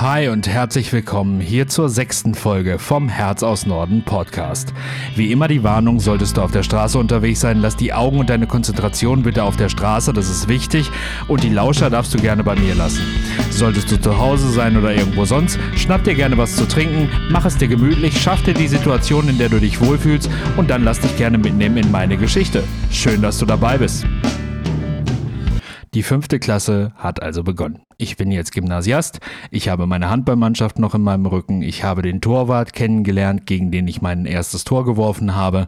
Hi und herzlich willkommen hier zur sechsten Folge vom Herz aus Norden Podcast. Wie immer die Warnung, solltest du auf der Straße unterwegs sein, lass die Augen und deine Konzentration bitte auf der Straße, das ist wichtig und die Lauscher darfst du gerne bei mir lassen. Solltest du zu Hause sein oder irgendwo sonst, schnapp dir gerne was zu trinken, mach es dir gemütlich, schaff dir die Situation, in der du dich wohlfühlst und dann lass dich gerne mitnehmen in meine Geschichte. Schön, dass du dabei bist. Die fünfte Klasse hat also begonnen. Ich bin jetzt Gymnasiast, ich habe meine Handballmannschaft noch in meinem Rücken, ich habe den Torwart kennengelernt, gegen den ich mein erstes Tor geworfen habe.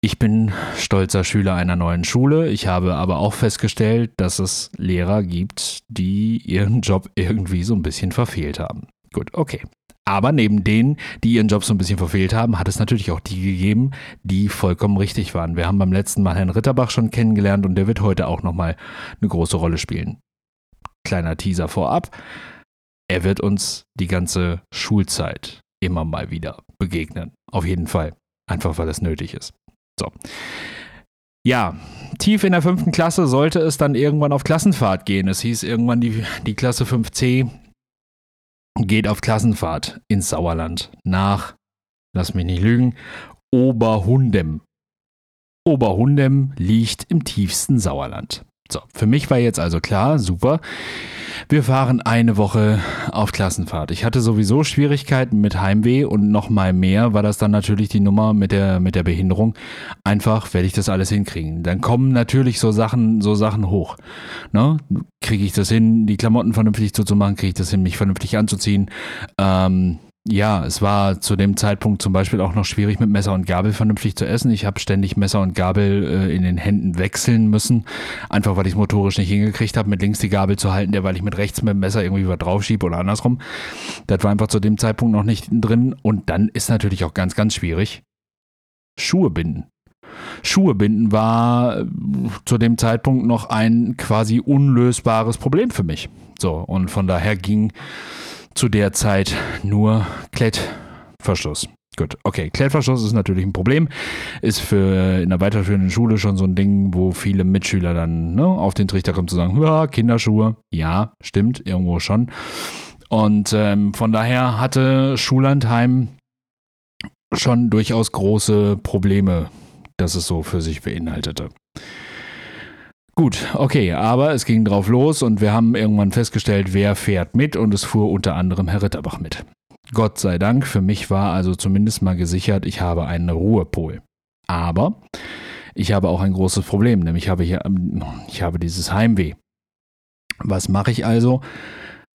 Ich bin stolzer Schüler einer neuen Schule. Ich habe aber auch festgestellt, dass es Lehrer gibt, die ihren Job irgendwie so ein bisschen verfehlt haben. Gut, okay. Aber neben denen, die ihren Job so ein bisschen verfehlt haben, hat es natürlich auch die gegeben, die vollkommen richtig waren. Wir haben beim letzten Mal Herrn Ritterbach schon kennengelernt und der wird heute auch nochmal eine große Rolle spielen. Kleiner Teaser vorab. Er wird uns die ganze Schulzeit immer mal wieder begegnen. Auf jeden Fall. Einfach weil es nötig ist. So. Ja, tief in der fünften Klasse sollte es dann irgendwann auf Klassenfahrt gehen. Es hieß irgendwann die, die Klasse 5c geht auf Klassenfahrt ins Sauerland nach, lass mich nicht lügen, Oberhundem. Oberhundem liegt im tiefsten Sauerland. So, für mich war jetzt also klar, super. Wir fahren eine Woche auf Klassenfahrt. Ich hatte sowieso Schwierigkeiten mit Heimweh und noch mal mehr war das dann natürlich die Nummer mit der, mit der Behinderung. Einfach werde ich das alles hinkriegen. Dann kommen natürlich so Sachen, so Sachen hoch. Ne? Kriege ich das hin, die Klamotten vernünftig zuzumachen? Kriege ich das hin, mich vernünftig anzuziehen? Ähm, ja, es war zu dem Zeitpunkt zum Beispiel auch noch schwierig, mit Messer und Gabel vernünftig zu essen. Ich habe ständig Messer und Gabel äh, in den Händen wechseln müssen, einfach weil ich motorisch nicht hingekriegt habe, mit links die Gabel zu halten, der weil ich mit rechts mit dem Messer irgendwie was draufschiebe oder andersrum. Das war einfach zu dem Zeitpunkt noch nicht drin. Und dann ist natürlich auch ganz, ganz schwierig, Schuhe binden. Schuhe binden war äh, zu dem Zeitpunkt noch ein quasi unlösbares Problem für mich. So, und von daher ging zu der Zeit nur Klettverschluss. Gut, okay. Klettverschluss ist natürlich ein Problem. Ist für in der weiterführenden Schule schon so ein Ding, wo viele Mitschüler dann ne, auf den Trichter kommen zu sagen, ja, Kinderschuhe. Ja, stimmt, irgendwo schon. Und ähm, von daher hatte Schullandheim schon durchaus große Probleme, dass es so für sich beinhaltete. Gut, okay, aber es ging drauf los und wir haben irgendwann festgestellt, wer fährt mit und es fuhr unter anderem Herr Ritterbach mit. Gott sei Dank, für mich war also zumindest mal gesichert, ich habe einen Ruhepol. Aber ich habe auch ein großes Problem, nämlich habe ich, ich habe dieses Heimweh. Was mache ich also?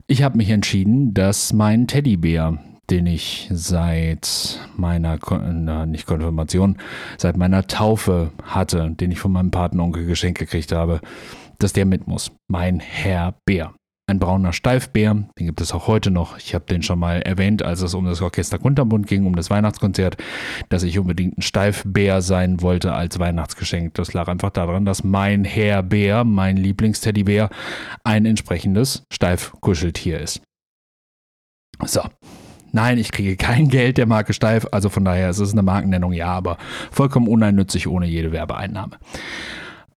Ich habe mich entschieden, dass mein Teddybär den ich seit meiner, na, nicht Konfirmation, seit meiner Taufe hatte, den ich von meinem Patenonkel geschenkt gekriegt habe, dass der mit muss. Mein Herr Bär. Ein brauner Steifbär, den gibt es auch heute noch. Ich habe den schon mal erwähnt, als es um das Orchester Kunterbund ging, um das Weihnachtskonzert, dass ich unbedingt ein Steifbär sein wollte als Weihnachtsgeschenk. Das lag einfach daran, dass mein Herr Bär, mein Lieblingsteddybär, ein entsprechendes Steifkuscheltier ist. So, Nein, ich kriege kein Geld der Marke Steif, also von daher ist es eine Markennennung, ja, aber vollkommen uneinnützig ohne jede Werbeeinnahme.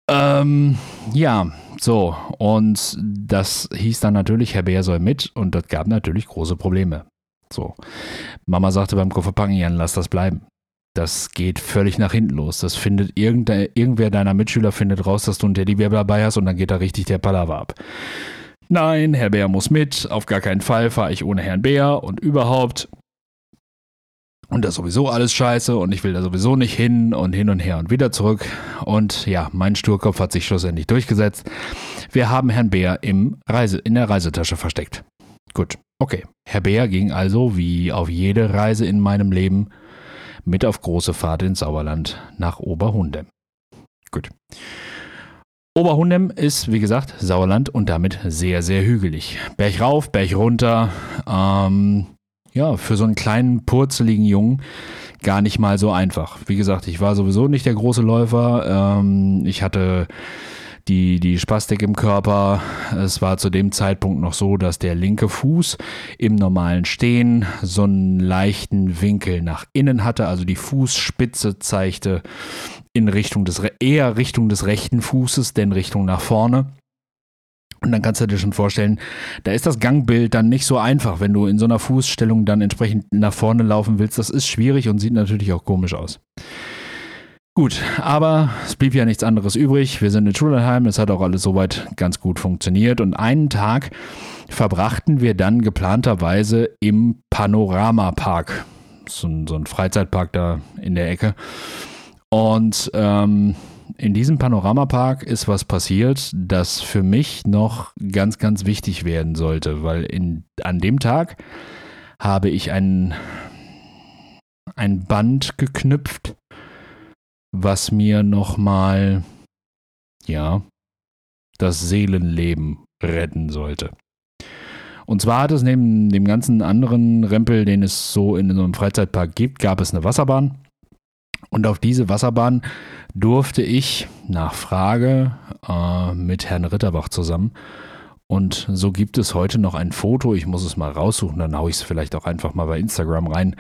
Ähm, ja, so, und das hieß dann natürlich, Herr Bär soll mit und das gab natürlich große Probleme. So, Mama sagte beim Kofferpacken, Jan, lass das bleiben. Das geht völlig nach hinten los. Das findet irgendwer deiner Mitschüler findet raus, dass du einen Teddybär dabei hast und dann geht da richtig der Palaver ab. Nein, Herr Bär muss mit, auf gar keinen Fall fahre ich ohne Herrn Bär und überhaupt. Und das ist sowieso alles scheiße und ich will da sowieso nicht hin und hin und her und wieder zurück. Und ja, mein Sturkopf hat sich schlussendlich durchgesetzt. Wir haben Herrn Bär im Reise, in der Reisetasche versteckt. Gut, okay. Herr Bär ging also, wie auf jede Reise in meinem Leben, mit auf große Fahrt ins Sauerland nach Oberhundem. Gut. Oberhundem ist, wie gesagt, Sauerland und damit sehr, sehr hügelig. Berg rauf, Berg runter. Ähm, ja, für so einen kleinen, purzeligen Jungen gar nicht mal so einfach. Wie gesagt, ich war sowieso nicht der große Läufer. Ähm, ich hatte die, die Spastik im Körper. Es war zu dem Zeitpunkt noch so, dass der linke Fuß im normalen Stehen so einen leichten Winkel nach innen hatte. Also die Fußspitze zeigte in Richtung des, eher Richtung des rechten Fußes, denn Richtung nach vorne. Und dann kannst du dir schon vorstellen, da ist das Gangbild dann nicht so einfach, wenn du in so einer Fußstellung dann entsprechend nach vorne laufen willst. Das ist schwierig und sieht natürlich auch komisch aus. Gut, aber es blieb ja nichts anderes übrig. Wir sind in Schulheim, es hat auch alles soweit ganz gut funktioniert. Und einen Tag verbrachten wir dann geplanterweise im Panoramapark. So ein, so ein Freizeitpark da in der Ecke. Und ähm, in diesem Panoramapark ist was passiert, das für mich noch ganz, ganz wichtig werden sollte, weil in, an dem Tag habe ich ein, ein Band geknüpft, was mir nochmal, ja, das Seelenleben retten sollte. Und zwar hat es neben dem ganzen anderen Rempel, den es so in so einem Freizeitpark gibt, gab es eine Wasserbahn. Und auf diese Wasserbahn durfte ich nach Frage äh, mit Herrn Ritterbach zusammen. Und so gibt es heute noch ein Foto, ich muss es mal raussuchen, dann haue ich es vielleicht auch einfach mal bei Instagram rein.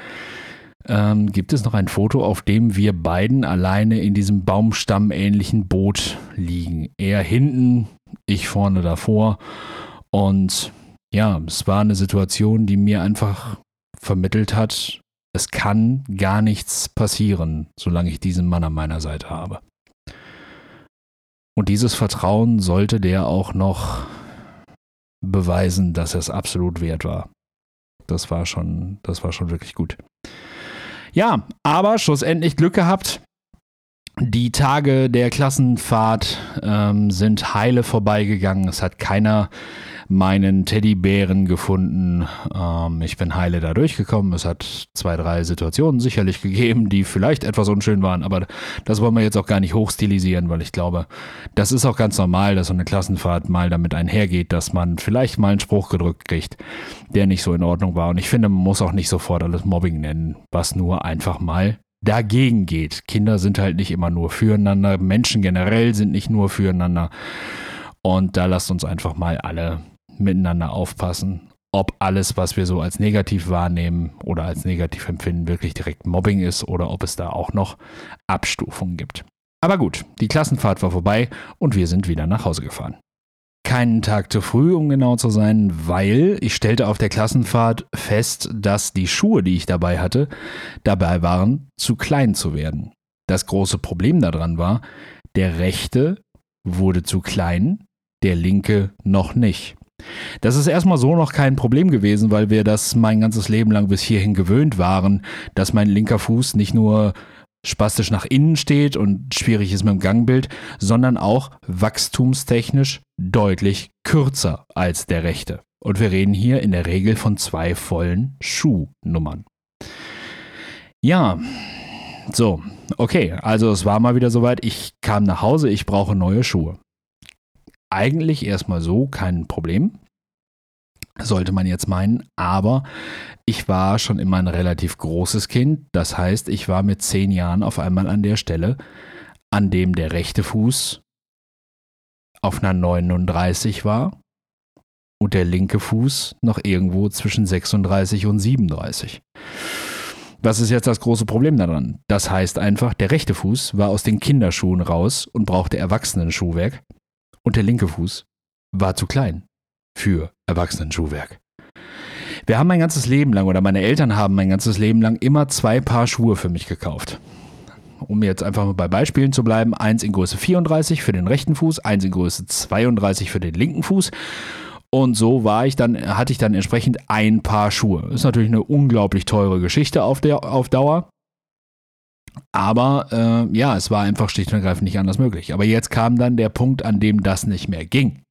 Ähm, gibt es noch ein Foto, auf dem wir beiden alleine in diesem Baumstamm-ähnlichen Boot liegen. Er hinten, ich vorne davor. Und ja, es war eine Situation, die mir einfach vermittelt hat, es kann gar nichts passieren, solange ich diesen Mann an meiner Seite habe. Und dieses Vertrauen sollte der auch noch beweisen, dass er es absolut wert war. Das war schon, das war schon wirklich gut. Ja, aber schlussendlich Glück gehabt. Die Tage der Klassenfahrt ähm, sind heile vorbeigegangen. Es hat keiner meinen Teddybären gefunden. Ähm, ich bin heile da durchgekommen. Es hat zwei, drei Situationen sicherlich gegeben, die vielleicht etwas unschön waren, aber das wollen wir jetzt auch gar nicht hochstilisieren, weil ich glaube, das ist auch ganz normal, dass so eine Klassenfahrt mal damit einhergeht, dass man vielleicht mal einen Spruch gedrückt kriegt, der nicht so in Ordnung war. Und ich finde, man muss auch nicht sofort alles Mobbing nennen, was nur einfach mal dagegen geht. Kinder sind halt nicht immer nur füreinander, Menschen generell sind nicht nur füreinander. Und da lasst uns einfach mal alle miteinander aufpassen, ob alles, was wir so als negativ wahrnehmen oder als negativ empfinden, wirklich direkt Mobbing ist oder ob es da auch noch Abstufungen gibt. Aber gut, die Klassenfahrt war vorbei und wir sind wieder nach Hause gefahren. Keinen Tag zu früh, um genau zu sein, weil ich stellte auf der Klassenfahrt fest, dass die Schuhe, die ich dabei hatte, dabei waren, zu klein zu werden. Das große Problem daran war, der rechte wurde zu klein, der linke noch nicht. Das ist erstmal so noch kein Problem gewesen, weil wir das mein ganzes Leben lang bis hierhin gewöhnt waren, dass mein linker Fuß nicht nur spastisch nach innen steht und schwierig ist mit dem Gangbild, sondern auch wachstumstechnisch deutlich kürzer als der rechte. Und wir reden hier in der Regel von zwei vollen Schuhnummern. Ja, so, okay, also es war mal wieder soweit, ich kam nach Hause, ich brauche neue Schuhe eigentlich erstmal so kein Problem, sollte man jetzt meinen, aber ich war schon immer ein relativ großes Kind. Das heißt, ich war mit zehn Jahren auf einmal an der Stelle, an dem der rechte Fuß auf einer 39 war und der linke Fuß noch irgendwo zwischen 36 und 37. Was ist jetzt das große Problem daran? Das heißt einfach, der rechte Fuß war aus den Kinderschuhen raus und brauchte Erwachsenenschuhwerk und der linke Fuß war zu klein für Erwachsenenschuhwerk. Wir haben mein ganzes Leben lang oder meine Eltern haben mein ganzes Leben lang immer zwei Paar Schuhe für mich gekauft. Um jetzt einfach mal bei Beispielen zu bleiben, eins in Größe 34 für den rechten Fuß, eins in Größe 32 für den linken Fuß. Und so war ich dann, hatte ich dann entsprechend ein Paar Schuhe. Ist natürlich eine unglaublich teure Geschichte auf, der, auf Dauer. Aber äh, ja, es war einfach schlicht und ergreifend nicht anders möglich. Aber jetzt kam dann der Punkt, an dem das nicht mehr ging.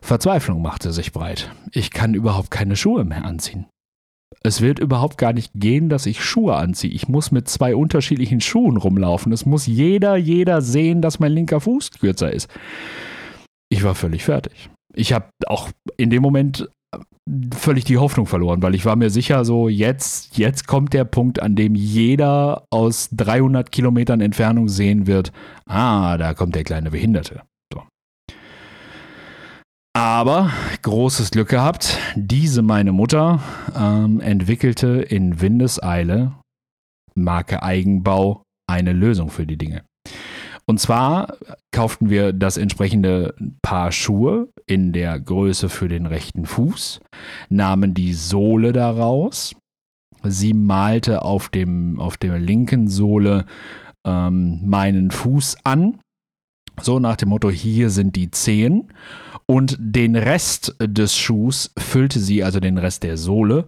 Verzweiflung machte sich breit. Ich kann überhaupt keine Schuhe mehr anziehen. Es wird überhaupt gar nicht gehen, dass ich Schuhe anziehe. Ich muss mit zwei unterschiedlichen Schuhen rumlaufen. Es muss jeder, jeder sehen, dass mein linker Fuß kürzer ist. Ich war völlig fertig. Ich habe auch in dem Moment völlig die Hoffnung verloren, weil ich war mir sicher, so jetzt, jetzt kommt der Punkt, an dem jeder aus 300 Kilometern Entfernung sehen wird, ah, da kommt der kleine Behinderte. So. Aber großes Glück gehabt, diese meine Mutter ähm, entwickelte in Windeseile, Marke Eigenbau, eine Lösung für die Dinge. Und zwar kauften wir das entsprechende Paar Schuhe in der Größe für den rechten Fuß, nahmen die Sohle daraus. Sie malte auf, dem, auf der linken Sohle ähm, meinen Fuß an. So nach dem Motto, hier sind die Zehen. Und den Rest des Schuhs füllte sie, also den Rest der Sohle,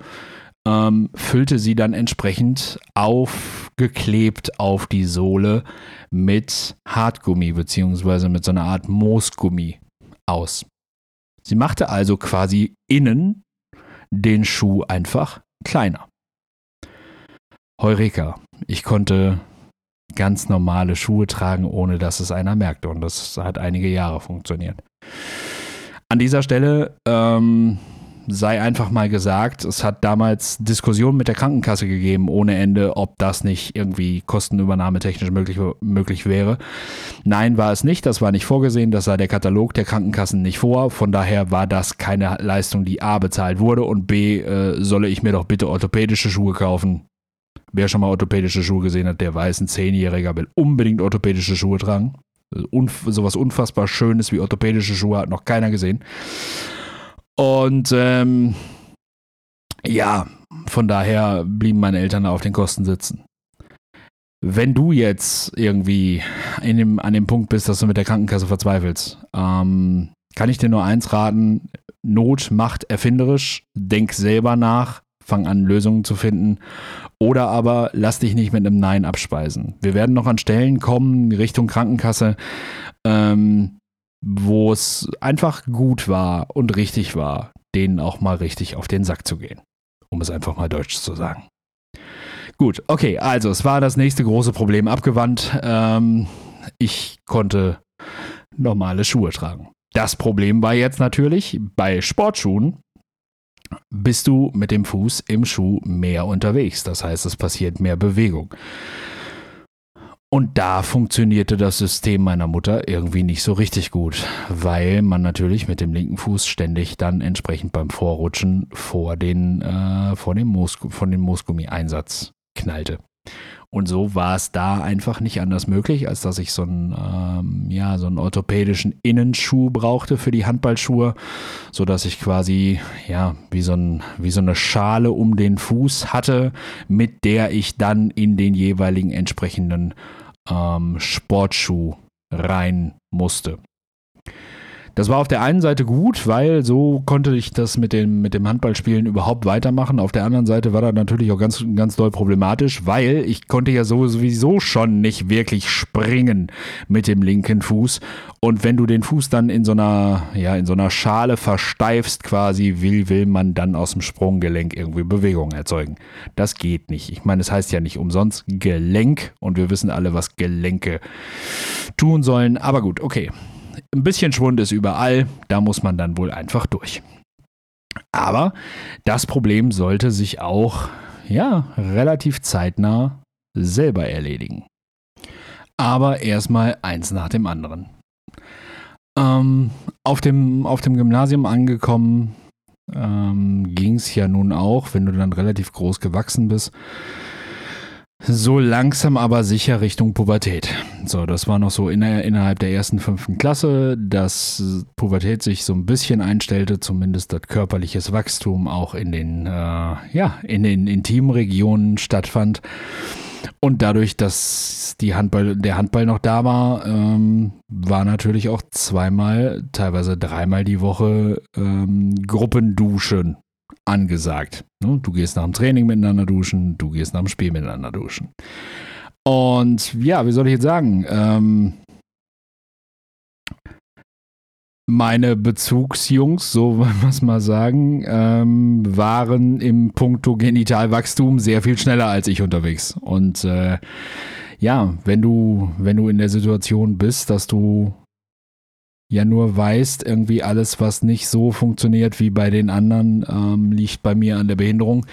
ähm, füllte sie dann entsprechend aufgeklebt auf die Sohle mit Hartgummi beziehungsweise mit so einer Art Moosgummi aus. Sie machte also quasi innen den Schuh einfach kleiner. Heureka, ich konnte ganz normale Schuhe tragen, ohne dass es einer merkte und das hat einige Jahre funktioniert. An dieser Stelle ähm, sei einfach mal gesagt, es hat damals Diskussionen mit der Krankenkasse gegeben, ohne Ende, ob das nicht irgendwie kostenübernahmetechnisch möglich, möglich wäre. Nein, war es nicht, das war nicht vorgesehen, das sah der Katalog der Krankenkassen nicht vor. Von daher war das keine Leistung, die A bezahlt wurde und B, äh, solle ich mir doch bitte orthopädische Schuhe kaufen. Wer schon mal orthopädische Schuhe gesehen hat, der weiß, ein Zehnjähriger will unbedingt orthopädische Schuhe tragen. Unf sowas unfassbar Schönes wie orthopädische Schuhe hat noch keiner gesehen. Und ähm, ja, von daher blieben meine Eltern auf den Kosten sitzen. Wenn du jetzt irgendwie in dem, an dem Punkt bist, dass du mit der Krankenkasse verzweifelst, ähm, kann ich dir nur eins raten: Not macht erfinderisch, denk selber nach, fang an, Lösungen zu finden. Oder aber lass dich nicht mit einem Nein abspeisen. Wir werden noch an Stellen kommen, Richtung Krankenkasse, ähm, wo es einfach gut war und richtig war, denen auch mal richtig auf den Sack zu gehen. Um es einfach mal deutsch zu sagen. Gut, okay, also es war das nächste große Problem abgewandt. Ähm, ich konnte normale Schuhe tragen. Das Problem war jetzt natürlich, bei Sportschuhen bist du mit dem Fuß im Schuh mehr unterwegs. Das heißt, es passiert mehr Bewegung. Und da funktionierte das System meiner Mutter irgendwie nicht so richtig gut, weil man natürlich mit dem linken Fuß ständig dann entsprechend beim Vorrutschen vor den, äh, vor dem Moos, von dem Moosgummi-Einsatz knallte. Und so war es da einfach nicht anders möglich, als dass ich so einen, ähm, ja, so einen orthopädischen Innenschuh brauchte für die Handballschuhe, sodass ich quasi, ja, wie so, ein, wie so eine Schale um den Fuß hatte, mit der ich dann in den jeweiligen entsprechenden ähm, Sportschuh rein musste. Das war auf der einen Seite gut, weil so konnte ich das mit dem, mit dem Handballspielen überhaupt weitermachen. Auf der anderen Seite war das natürlich auch ganz, ganz doll problematisch, weil ich konnte ja sowieso schon nicht wirklich springen mit dem linken Fuß. Und wenn du den Fuß dann in so einer, ja, in so einer Schale versteifst quasi, will, will man dann aus dem Sprunggelenk irgendwie Bewegung erzeugen. Das geht nicht. Ich meine, es heißt ja nicht umsonst Gelenk und wir wissen alle, was Gelenke tun sollen. Aber gut, okay ein bisschen Schwund ist überall, da muss man dann wohl einfach durch. Aber das Problem sollte sich auch, ja, relativ zeitnah selber erledigen. Aber erstmal eins nach dem anderen. Ähm, auf, dem, auf dem Gymnasium angekommen ähm, ging es ja nun auch, wenn du dann relativ groß gewachsen bist, so langsam aber sicher Richtung Pubertät. So, das war noch so in innerhalb der ersten fünften Klasse, dass Pubertät sich so ein bisschen einstellte, zumindest das körperliches Wachstum auch in den, äh, ja, in den Intimregionen stattfand. Und dadurch, dass die Handball, der Handball noch da war, ähm, war natürlich auch zweimal, teilweise dreimal die Woche ähm, Gruppenduschen angesagt. Ne? Du gehst nach dem Training miteinander duschen, du gehst nach dem Spiel miteinander duschen. Und ja, wie soll ich jetzt sagen? Ähm, meine Bezugsjungs, so wollen wir es mal sagen, ähm, waren im Punkto Genitalwachstum sehr viel schneller als ich unterwegs. Und äh, ja, wenn du, wenn du in der Situation bist, dass du ja nur weißt, irgendwie alles, was nicht so funktioniert wie bei den anderen, ähm, liegt bei mir an der Behinderung,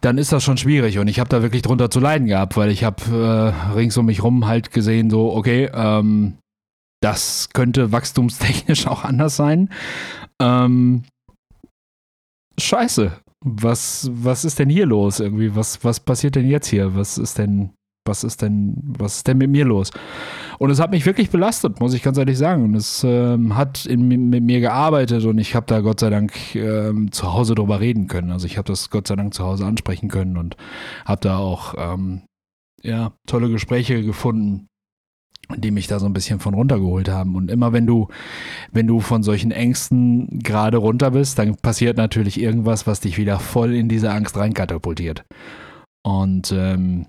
dann ist das schon schwierig. Und ich habe da wirklich drunter zu leiden gehabt, weil ich habe äh, rings um mich rum halt gesehen, so, okay, ähm, das könnte wachstumstechnisch auch anders sein. Ähm, scheiße. Was, was ist denn hier los irgendwie? Was, was passiert denn jetzt hier? Was ist denn was ist denn, was ist denn mit mir los? Und es hat mich wirklich belastet, muss ich ganz ehrlich sagen. Und es ähm, hat in, mit mir gearbeitet und ich habe da Gott sei Dank ähm, zu Hause drüber reden können. Also ich habe das Gott sei Dank zu Hause ansprechen können und habe da auch ähm, ja, tolle Gespräche gefunden die mich da so ein bisschen von runtergeholt haben. Und immer wenn du, wenn du von solchen Ängsten gerade runter bist, dann passiert natürlich irgendwas, was dich wieder voll in diese Angst reinkatapultiert. Und ähm,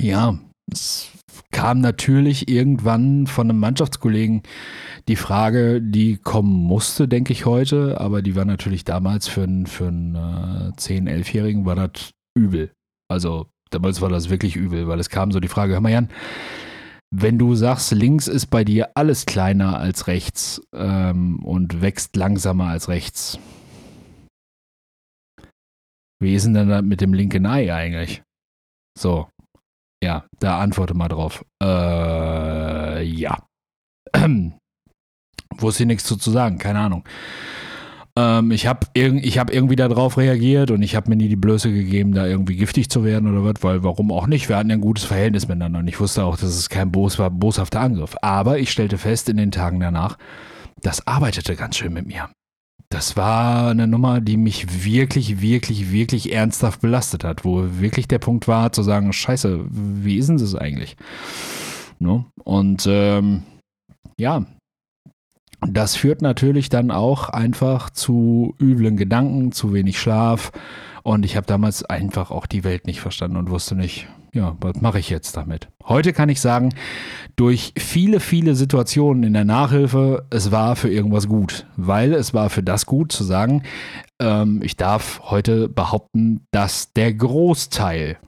ja, es kam natürlich irgendwann von einem Mannschaftskollegen die Frage, die kommen musste, denke ich heute, aber die war natürlich damals für einen, für einen äh, 10-, 11-Jährigen war das übel. Also damals war das wirklich übel, weil es kam so die Frage, hör mal Jan, wenn du sagst, links ist bei dir alles kleiner als rechts ähm, und wächst langsamer als rechts, wie ist denn dann mit dem linken Ei eigentlich? So, ja, da antworte mal drauf. Äh, ja. Wusste ich nichts zu, zu sagen, keine Ahnung. Ähm, ich habe irg hab irgendwie darauf reagiert und ich habe mir nie die Blöße gegeben, da irgendwie giftig zu werden oder was, weil warum auch nicht? Wir hatten ja ein gutes Verhältnis miteinander und ich wusste auch, dass es kein bos boshafter Angriff. Aber ich stellte fest in den Tagen danach, das arbeitete ganz schön mit mir. Das war eine Nummer, die mich wirklich, wirklich, wirklich ernsthaft belastet hat, wo wirklich der Punkt war zu sagen, scheiße, wie ist denn das eigentlich? No? Und ähm, ja, das führt natürlich dann auch einfach zu üblen Gedanken, zu wenig Schlaf. Und ich habe damals einfach auch die Welt nicht verstanden und wusste nicht, ja, was mache ich jetzt damit? Heute kann ich sagen, durch viele, viele Situationen in der Nachhilfe, es war für irgendwas gut, weil es war für das gut zu sagen, ähm, ich darf heute behaupten, dass der Großteil,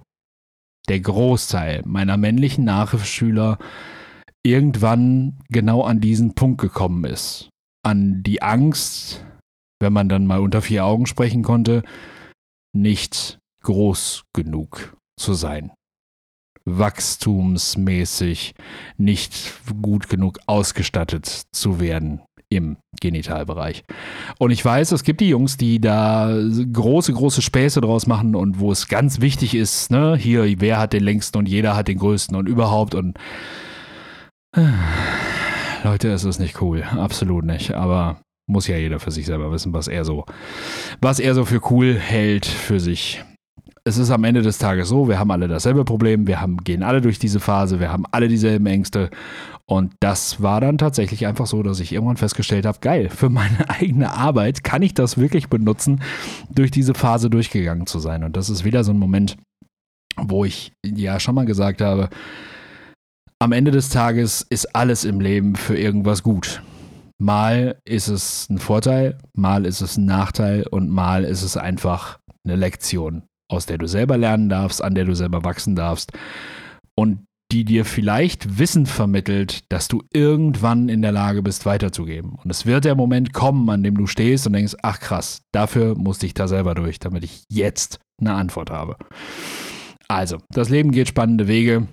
der Großteil meiner männlichen Nachhilfeschüler irgendwann genau an diesen Punkt gekommen ist. An die Angst, wenn man dann mal unter vier Augen sprechen konnte, nicht groß genug zu sein. Wachstumsmäßig nicht gut genug ausgestattet zu werden im Genitalbereich. Und ich weiß, es gibt die Jungs, die da große, große Späße draus machen und wo es ganz wichtig ist, ne, hier, wer hat den längsten und jeder hat den größten und überhaupt und Leute, es ist nicht cool. Absolut nicht. Aber muss ja jeder für sich selber wissen, was er so, was er so für cool hält für sich. Es ist am Ende des Tages so, wir haben alle dasselbe Problem, wir haben, gehen alle durch diese Phase, wir haben alle dieselben Ängste. Und das war dann tatsächlich einfach so, dass ich irgendwann festgestellt habe, geil, für meine eigene Arbeit kann ich das wirklich benutzen, durch diese Phase durchgegangen zu sein. Und das ist wieder so ein Moment, wo ich ja schon mal gesagt habe, am Ende des Tages ist alles im Leben für irgendwas gut. Mal ist es ein Vorteil, mal ist es ein Nachteil und mal ist es einfach eine Lektion, aus der du selber lernen darfst, an der du selber wachsen darfst und die dir vielleicht Wissen vermittelt, dass du irgendwann in der Lage bist, weiterzugeben. Und es wird der Moment kommen, an dem du stehst und denkst, ach krass, dafür musste ich da selber durch, damit ich jetzt eine Antwort habe. Also, das Leben geht spannende Wege.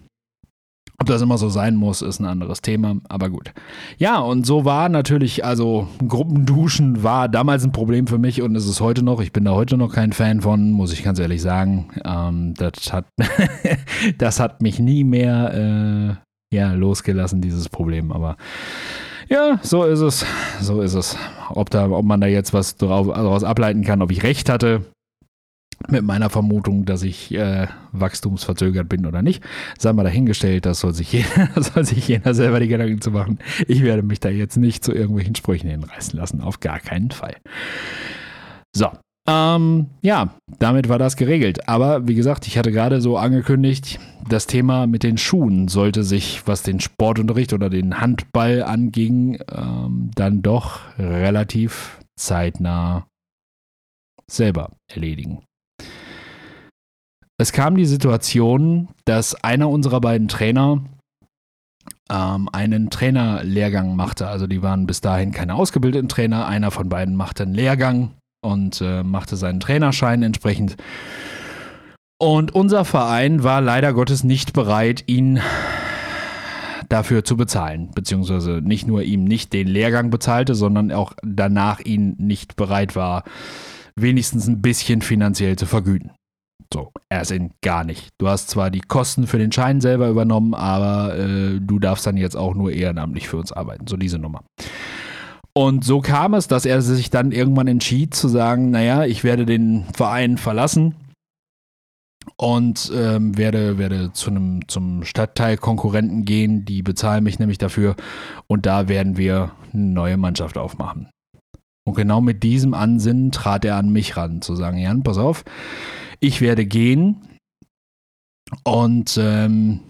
Ob das immer so sein muss, ist ein anderes Thema, aber gut. Ja, und so war natürlich, also Gruppenduschen war damals ein Problem für mich und ist es heute noch. Ich bin da heute noch kein Fan von, muss ich ganz ehrlich sagen. Ähm, das, hat das hat mich nie mehr äh, ja, losgelassen, dieses Problem, aber ja, so ist es. So ist es. Ob, da, ob man da jetzt was daraus ableiten kann, ob ich recht hatte, mit meiner Vermutung, dass ich äh, wachstumsverzögert bin oder nicht, sei mal dahingestellt, das soll sich, jeder, soll sich jeder selber die Gedanken zu machen. Ich werde mich da jetzt nicht zu irgendwelchen Sprüchen hinreißen lassen, auf gar keinen Fall. So, ähm, ja, damit war das geregelt. Aber wie gesagt, ich hatte gerade so angekündigt, das Thema mit den Schuhen sollte sich, was den Sportunterricht oder den Handball anging, ähm, dann doch relativ zeitnah selber erledigen. Es kam die Situation, dass einer unserer beiden Trainer ähm, einen Trainerlehrgang machte. Also die waren bis dahin keine ausgebildeten Trainer. Einer von beiden machte einen Lehrgang und äh, machte seinen Trainerschein entsprechend. Und unser Verein war leider Gottes nicht bereit, ihn dafür zu bezahlen, beziehungsweise nicht nur ihm nicht den Lehrgang bezahlte, sondern auch danach ihn nicht bereit war, wenigstens ein bisschen finanziell zu vergüten. So, er sind gar nicht. Du hast zwar die Kosten für den Schein selber übernommen, aber äh, du darfst dann jetzt auch nur ehrenamtlich für uns arbeiten. So diese Nummer. Und so kam es, dass er sich dann irgendwann entschied zu sagen, naja, ich werde den Verein verlassen und ähm, werde, werde zu einem zum Stadtteilkonkurrenten gehen. Die bezahlen mich nämlich dafür und da werden wir eine neue Mannschaft aufmachen. Und genau mit diesem Ansinnen trat er an mich ran, zu sagen, Jan, pass auf, ich werde gehen und ähm,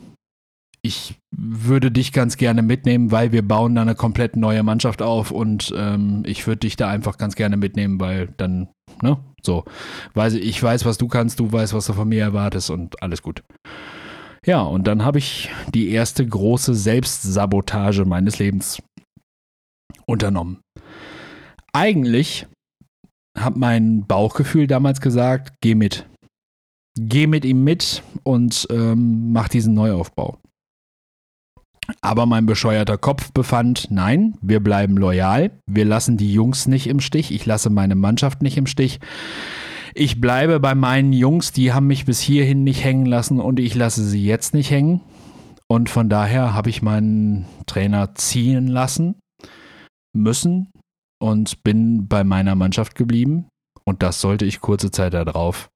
ich würde dich ganz gerne mitnehmen, weil wir bauen da eine komplett neue Mannschaft auf und ähm, ich würde dich da einfach ganz gerne mitnehmen, weil dann, ne, so, ich, ich weiß, was du kannst, du weißt, was du von mir erwartest und alles gut. Ja, und dann habe ich die erste große Selbstsabotage meines Lebens unternommen. Eigentlich hat mein Bauchgefühl damals gesagt, geh mit geh mit ihm mit und ähm, mach diesen Neuaufbau. Aber mein bescheuerter Kopf befand, nein, wir bleiben loyal, wir lassen die Jungs nicht im Stich, ich lasse meine Mannschaft nicht im Stich. Ich bleibe bei meinen Jungs, die haben mich bis hierhin nicht hängen lassen und ich lasse sie jetzt nicht hängen. Und von daher habe ich meinen Trainer ziehen lassen müssen und bin bei meiner Mannschaft geblieben. Und das sollte ich kurze Zeit darauf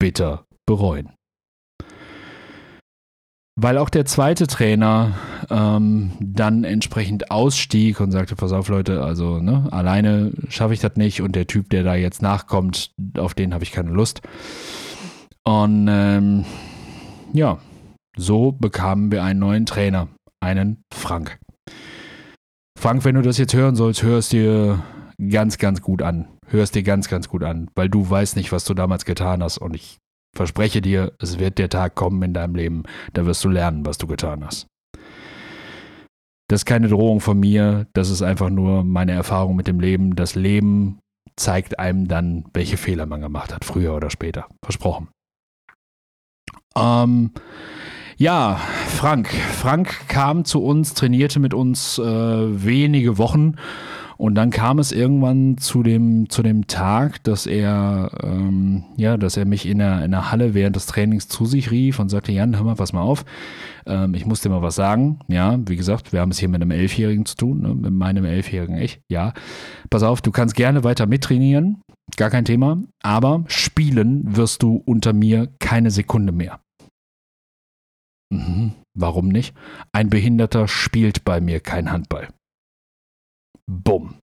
bitter bereuen. Weil auch der zweite Trainer ähm, dann entsprechend ausstieg und sagte, pass auf Leute, also ne, alleine schaffe ich das nicht und der Typ, der da jetzt nachkommt, auf den habe ich keine Lust. Und ähm, ja, so bekamen wir einen neuen Trainer, einen Frank. Frank, wenn du das jetzt hören sollst, hörst dir ganz, ganz gut an. Hörst dir ganz, ganz gut an, weil du weißt nicht, was du damals getan hast und ich verspreche dir, es wird der Tag kommen in deinem Leben, da wirst du lernen, was du getan hast. Das ist keine Drohung von mir, das ist einfach nur meine Erfahrung mit dem Leben. Das Leben zeigt einem dann, welche Fehler man gemacht hat, früher oder später. Versprochen. Ähm, ja, Frank. Frank kam zu uns, trainierte mit uns äh, wenige Wochen und dann kam es irgendwann zu dem, zu dem Tag, dass er, ähm, ja, dass er mich in der, in der Halle während des Trainings zu sich rief und sagte, Jan, hör mal, pass mal auf. Ähm, ich muss dir mal was sagen. Ja, wie gesagt, wir haben es hier mit einem Elfjährigen zu tun, ne? mit meinem Elfjährigen, ich. Ja, pass auf, du kannst gerne weiter mittrainieren. Gar kein Thema. Aber spielen wirst du unter mir keine Sekunde mehr. Mhm, warum nicht? Ein Behinderter spielt bei mir kein Handball. Bumm.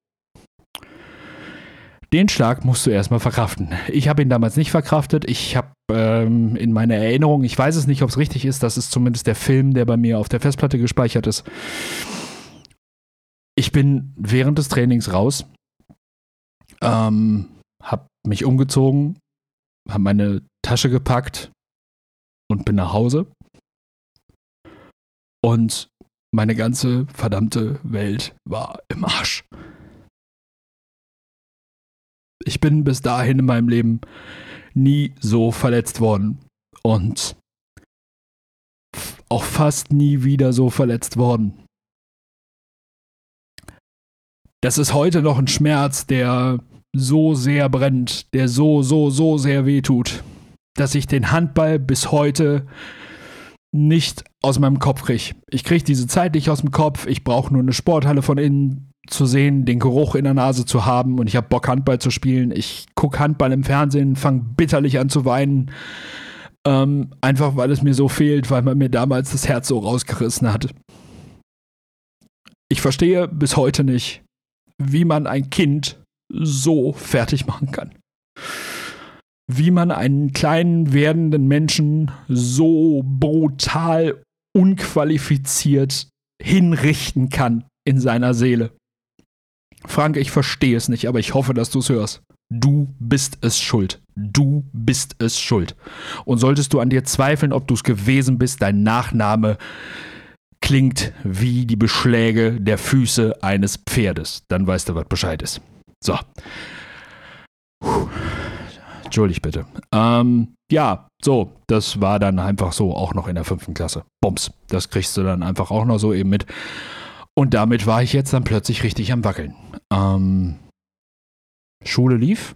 Den Schlag musst du erstmal verkraften. Ich habe ihn damals nicht verkraftet. Ich habe ähm, in meiner Erinnerung, ich weiß es nicht, ob es richtig ist, das ist zumindest der Film, der bei mir auf der Festplatte gespeichert ist. Ich bin während des Trainings raus, ähm, habe mich umgezogen, habe meine Tasche gepackt und bin nach Hause. Und meine ganze verdammte Welt war im Arsch. Ich bin bis dahin in meinem Leben nie so verletzt worden und auch fast nie wieder so verletzt worden. Das ist heute noch ein Schmerz, der so sehr brennt, der so, so, so sehr wehtut, dass ich den Handball bis heute nicht aus meinem Kopf kriege. Ich kriege diese Zeit nicht aus dem Kopf. Ich brauche nur eine Sporthalle von innen zu sehen, den Geruch in der Nase zu haben und ich habe Bock, Handball zu spielen. Ich gucke Handball im Fernsehen, fange bitterlich an zu weinen. Ähm, einfach weil es mir so fehlt, weil man mir damals das Herz so rausgerissen hat. Ich verstehe bis heute nicht, wie man ein Kind so fertig machen kann wie man einen kleinen werdenden Menschen so brutal unqualifiziert hinrichten kann in seiner Seele. Frank, ich verstehe es nicht, aber ich hoffe, dass du es hörst. Du bist es schuld. Du bist es schuld. Und solltest du an dir zweifeln, ob du es gewesen bist, dein Nachname klingt wie die Beschläge der Füße eines Pferdes. Dann weißt du, was Bescheid ist. So. Puh. Entschuldigt bitte. Ähm, ja, so, das war dann einfach so auch noch in der fünften Klasse. Bums. Das kriegst du dann einfach auch noch so eben mit. Und damit war ich jetzt dann plötzlich richtig am Wackeln. Ähm, Schule lief.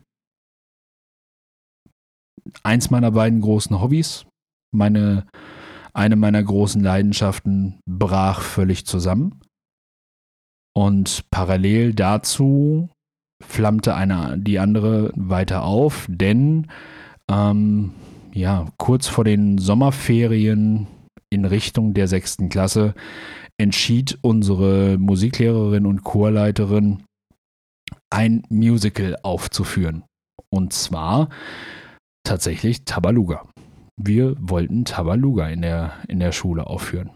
eins meiner beiden großen Hobbys. Meine, eine meiner großen Leidenschaften brach völlig zusammen. Und parallel dazu flammte eine, die andere weiter auf, denn ähm, ja, kurz vor den Sommerferien in Richtung der sechsten Klasse entschied unsere Musiklehrerin und Chorleiterin, ein Musical aufzuführen. Und zwar tatsächlich Tabaluga. Wir wollten Tabaluga in der, in der Schule aufführen.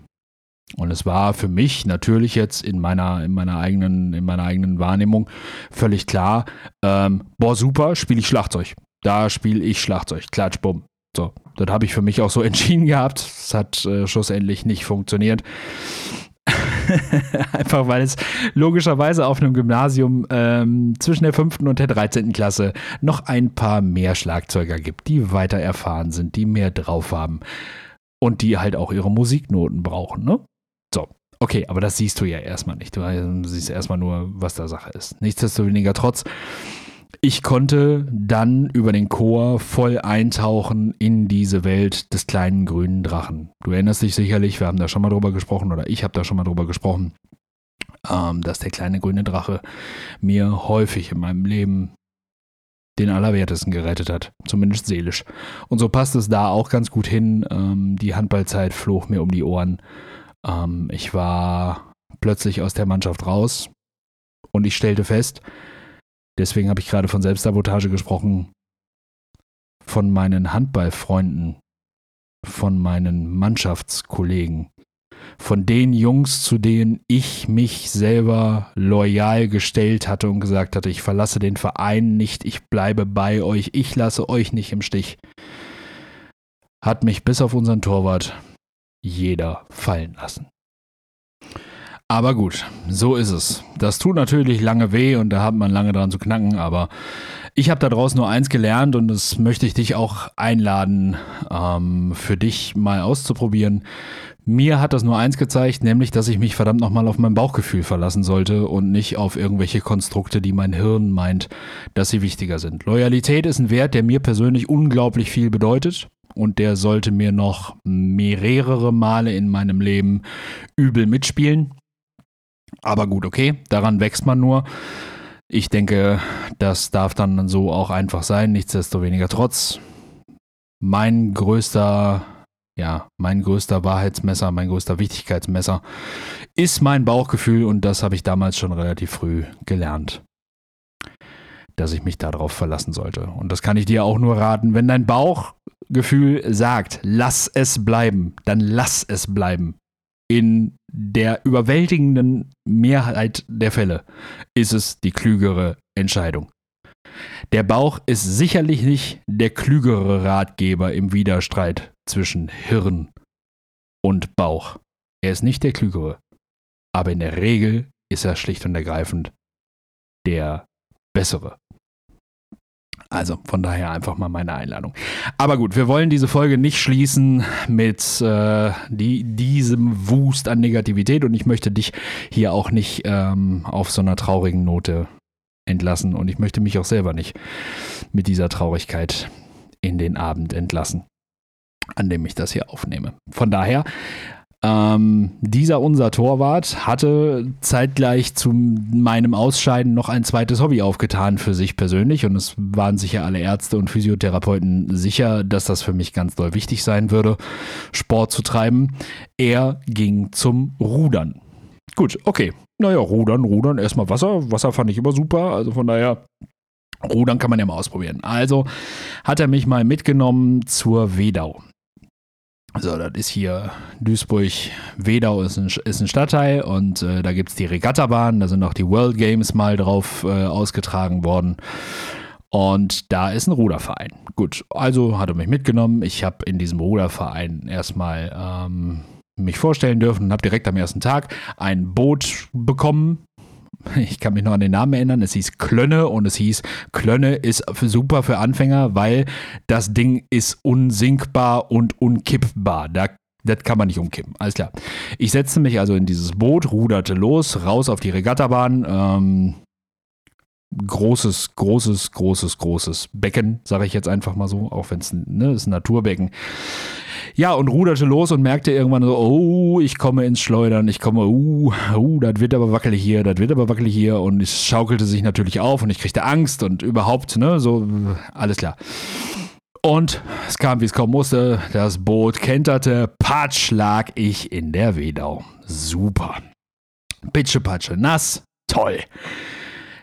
Und es war für mich natürlich jetzt in meiner, in meiner, eigenen, in meiner eigenen Wahrnehmung völlig klar, ähm, boah, super, spiele ich Schlagzeug. Da spiele ich Schlagzeug. Klatsch, bumm. So, das habe ich für mich auch so entschieden gehabt. Es hat äh, schlussendlich nicht funktioniert. Einfach weil es logischerweise auf einem Gymnasium ähm, zwischen der 5. und der 13. Klasse noch ein paar mehr Schlagzeuger gibt, die weiter erfahren sind, die mehr drauf haben und die halt auch ihre Musiknoten brauchen. Ne? Okay, aber das siehst du ja erstmal nicht. Du siehst erstmal nur, was da Sache ist. Nichtsdestoweniger trotz ich konnte dann über den Chor voll eintauchen in diese Welt des kleinen grünen Drachen. Du erinnerst dich sicherlich, wir haben da schon mal drüber gesprochen oder ich habe da schon mal drüber gesprochen, ähm, dass der kleine grüne Drache mir häufig in meinem Leben den Allerwertesten gerettet hat, zumindest seelisch. Und so passt es da auch ganz gut hin. Ähm, die Handballzeit flog mir um die Ohren. Ähm, ich war plötzlich aus der Mannschaft raus und ich stellte fest, Deswegen habe ich gerade von Selbstsabotage gesprochen. Von meinen Handballfreunden, von meinen Mannschaftskollegen, von den Jungs, zu denen ich mich selber loyal gestellt hatte und gesagt hatte, ich verlasse den Verein nicht, ich bleibe bei euch, ich lasse euch nicht im Stich, hat mich bis auf unseren Torwart jeder fallen lassen. Aber gut, so ist es. Das tut natürlich lange weh und da hat man lange dran zu knacken, aber ich habe da draußen nur eins gelernt und das möchte ich dich auch einladen, ähm, für dich mal auszuprobieren. Mir hat das nur eins gezeigt, nämlich, dass ich mich verdammt nochmal auf mein Bauchgefühl verlassen sollte und nicht auf irgendwelche Konstrukte, die mein Hirn meint, dass sie wichtiger sind. Loyalität ist ein Wert, der mir persönlich unglaublich viel bedeutet und der sollte mir noch mehrere Male in meinem Leben übel mitspielen. Aber gut, okay, daran wächst man nur. Ich denke, das darf dann so auch einfach sein. Nichtsdestoweniger trotz. Mein größter, ja, mein größter Wahrheitsmesser, mein größter Wichtigkeitsmesser ist mein Bauchgefühl und das habe ich damals schon relativ früh gelernt, dass ich mich darauf verlassen sollte. Und das kann ich dir auch nur raten, wenn dein Bauchgefühl sagt, lass es bleiben, dann lass es bleiben in der überwältigenden Mehrheit der Fälle ist es die klügere Entscheidung. Der Bauch ist sicherlich nicht der klügere Ratgeber im Widerstreit zwischen Hirn und Bauch. Er ist nicht der klügere, aber in der Regel ist er schlicht und ergreifend der bessere. Also von daher einfach mal meine Einladung. Aber gut, wir wollen diese Folge nicht schließen mit äh, die, diesem Wust an Negativität und ich möchte dich hier auch nicht ähm, auf so einer traurigen Note entlassen und ich möchte mich auch selber nicht mit dieser Traurigkeit in den Abend entlassen, an dem ich das hier aufnehme. Von daher ähm, dieser unser Torwart hatte zeitgleich zu meinem Ausscheiden noch ein zweites Hobby aufgetan für sich persönlich und es waren sicher alle Ärzte und Physiotherapeuten sicher, dass das für mich ganz doll wichtig sein würde, Sport zu treiben. Er ging zum Rudern. Gut, okay. Naja, Rudern, Rudern, erstmal Wasser. Wasser fand ich immer super, also von daher Rudern kann man ja mal ausprobieren. Also hat er mich mal mitgenommen zur Wedau. So, das ist hier Duisburg-Wedau ist ein, ist ein Stadtteil und äh, da gibt es die Regattabahn, da sind auch die World Games mal drauf äh, ausgetragen worden. Und da ist ein Ruderverein. Gut, also hat er mich mitgenommen. Ich habe in diesem Ruderverein erstmal ähm, mich vorstellen dürfen und habe direkt am ersten Tag ein Boot bekommen ich kann mich noch an den Namen erinnern, es hieß Klönne und es hieß, Klönne ist super für Anfänger, weil das Ding ist unsinkbar und unkippbar. Da das kann man nicht umkippen. Alles klar. Ich setzte mich also in dieses Boot, ruderte los, raus auf die Regattabahn. Ähm, großes, großes, großes, großes Becken, sage ich jetzt einfach mal so, auch wenn es ne, ist ein Naturbecken. Ja, und ruderte los und merkte irgendwann so, oh, ich komme ins Schleudern, ich komme, uh, uh, das wird aber wackelig hier, das wird aber wackelig hier und es schaukelte sich natürlich auf und ich kriegte Angst und überhaupt, ne, so, alles klar. Und es kam, wie es kommen musste, das Boot kenterte, patsch lag ich in der Wedau. Super. Pitsche-Patsche, nass, toll.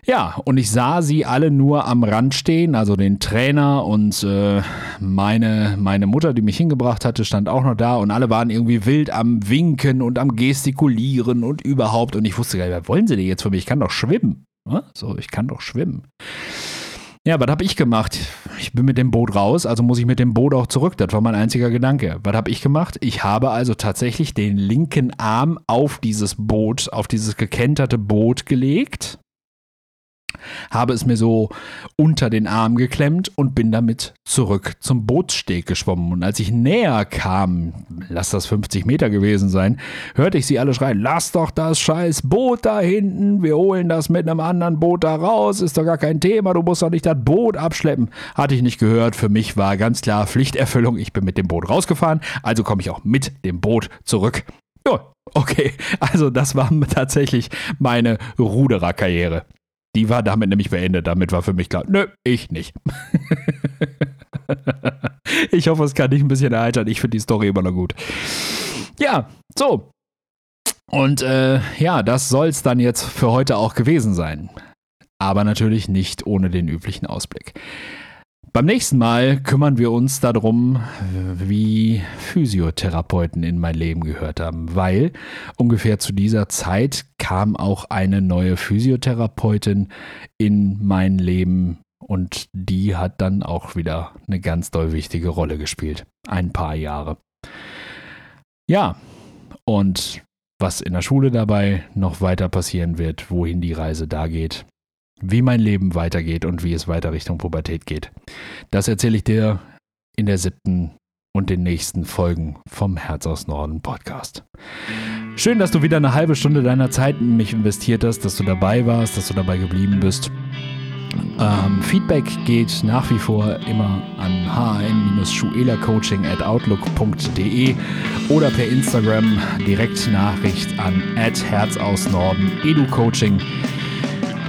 Ja, und ich sah sie alle nur am Rand stehen, also den Trainer und äh, meine, meine Mutter, die mich hingebracht hatte, stand auch noch da und alle waren irgendwie wild am Winken und am Gestikulieren und überhaupt. Und ich wusste gar nicht, was wollen sie denn jetzt von mir? Ich kann doch schwimmen. So, ich kann doch schwimmen. Ja, was habe ich gemacht? Ich bin mit dem Boot raus, also muss ich mit dem Boot auch zurück. Das war mein einziger Gedanke. Was habe ich gemacht? Ich habe also tatsächlich den linken Arm auf dieses Boot, auf dieses gekenterte Boot gelegt habe es mir so unter den Arm geklemmt und bin damit zurück zum Bootssteg geschwommen. Und als ich näher kam, lass das 50 Meter gewesen sein, hörte ich sie alle schreien, lass doch das scheiß Boot da hinten, wir holen das mit einem anderen Boot da raus, ist doch gar kein Thema, du musst doch nicht das Boot abschleppen. Hatte ich nicht gehört, für mich war ganz klar Pflichterfüllung, ich bin mit dem Boot rausgefahren, also komme ich auch mit dem Boot zurück. Ja, okay, also das war tatsächlich meine Rudererkarriere. Die war damit nämlich beendet. Damit war für mich klar, nö, ich nicht. ich hoffe, es kann dich ein bisschen erheitern. Ich finde die Story immer noch gut. Ja, so. Und äh, ja, das soll es dann jetzt für heute auch gewesen sein. Aber natürlich nicht ohne den üblichen Ausblick. Beim nächsten Mal kümmern wir uns darum, wie Physiotherapeuten in mein Leben gehört haben, weil ungefähr zu dieser Zeit kam auch eine neue Physiotherapeutin in mein Leben und die hat dann auch wieder eine ganz doll wichtige Rolle gespielt. Ein paar Jahre. Ja, und was in der Schule dabei noch weiter passieren wird, wohin die Reise da geht, wie mein Leben weitergeht und wie es weiter Richtung Pubertät geht. Das erzähle ich dir in der siebten und den nächsten Folgen vom Herz aus Norden Podcast. Schön, dass du wieder eine halbe Stunde deiner Zeit in mich investiert hast, dass du dabei warst, dass du dabei geblieben bist. Ähm, Feedback geht nach wie vor immer an hn-schuela-coaching at outlook.de oder per Instagram direkt Nachricht an at herzausnorden educoaching.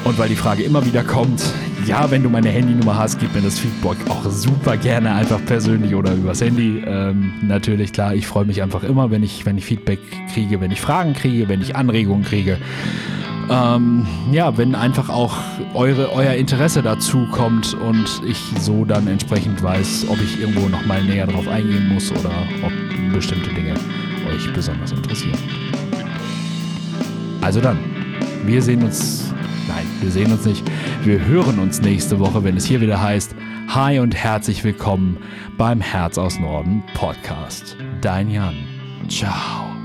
Und weil die Frage immer wieder kommt, ja, wenn du meine Handynummer hast, gib mir das Feedback auch super gerne einfach persönlich oder übers Handy. Ähm, natürlich, klar, ich freue mich einfach immer, wenn ich, wenn ich Feedback kriege, wenn ich Fragen kriege, wenn ich Anregungen kriege. Ähm, ja, wenn einfach auch eure, euer Interesse dazu kommt und ich so dann entsprechend weiß, ob ich irgendwo nochmal näher drauf eingehen muss oder ob bestimmte Dinge euch besonders interessieren. Also dann, wir sehen uns Nein, wir sehen uns nicht. Wir hören uns nächste Woche, wenn es hier wieder heißt, Hi und herzlich willkommen beim Herz aus Norden Podcast. Dein Jan. Ciao.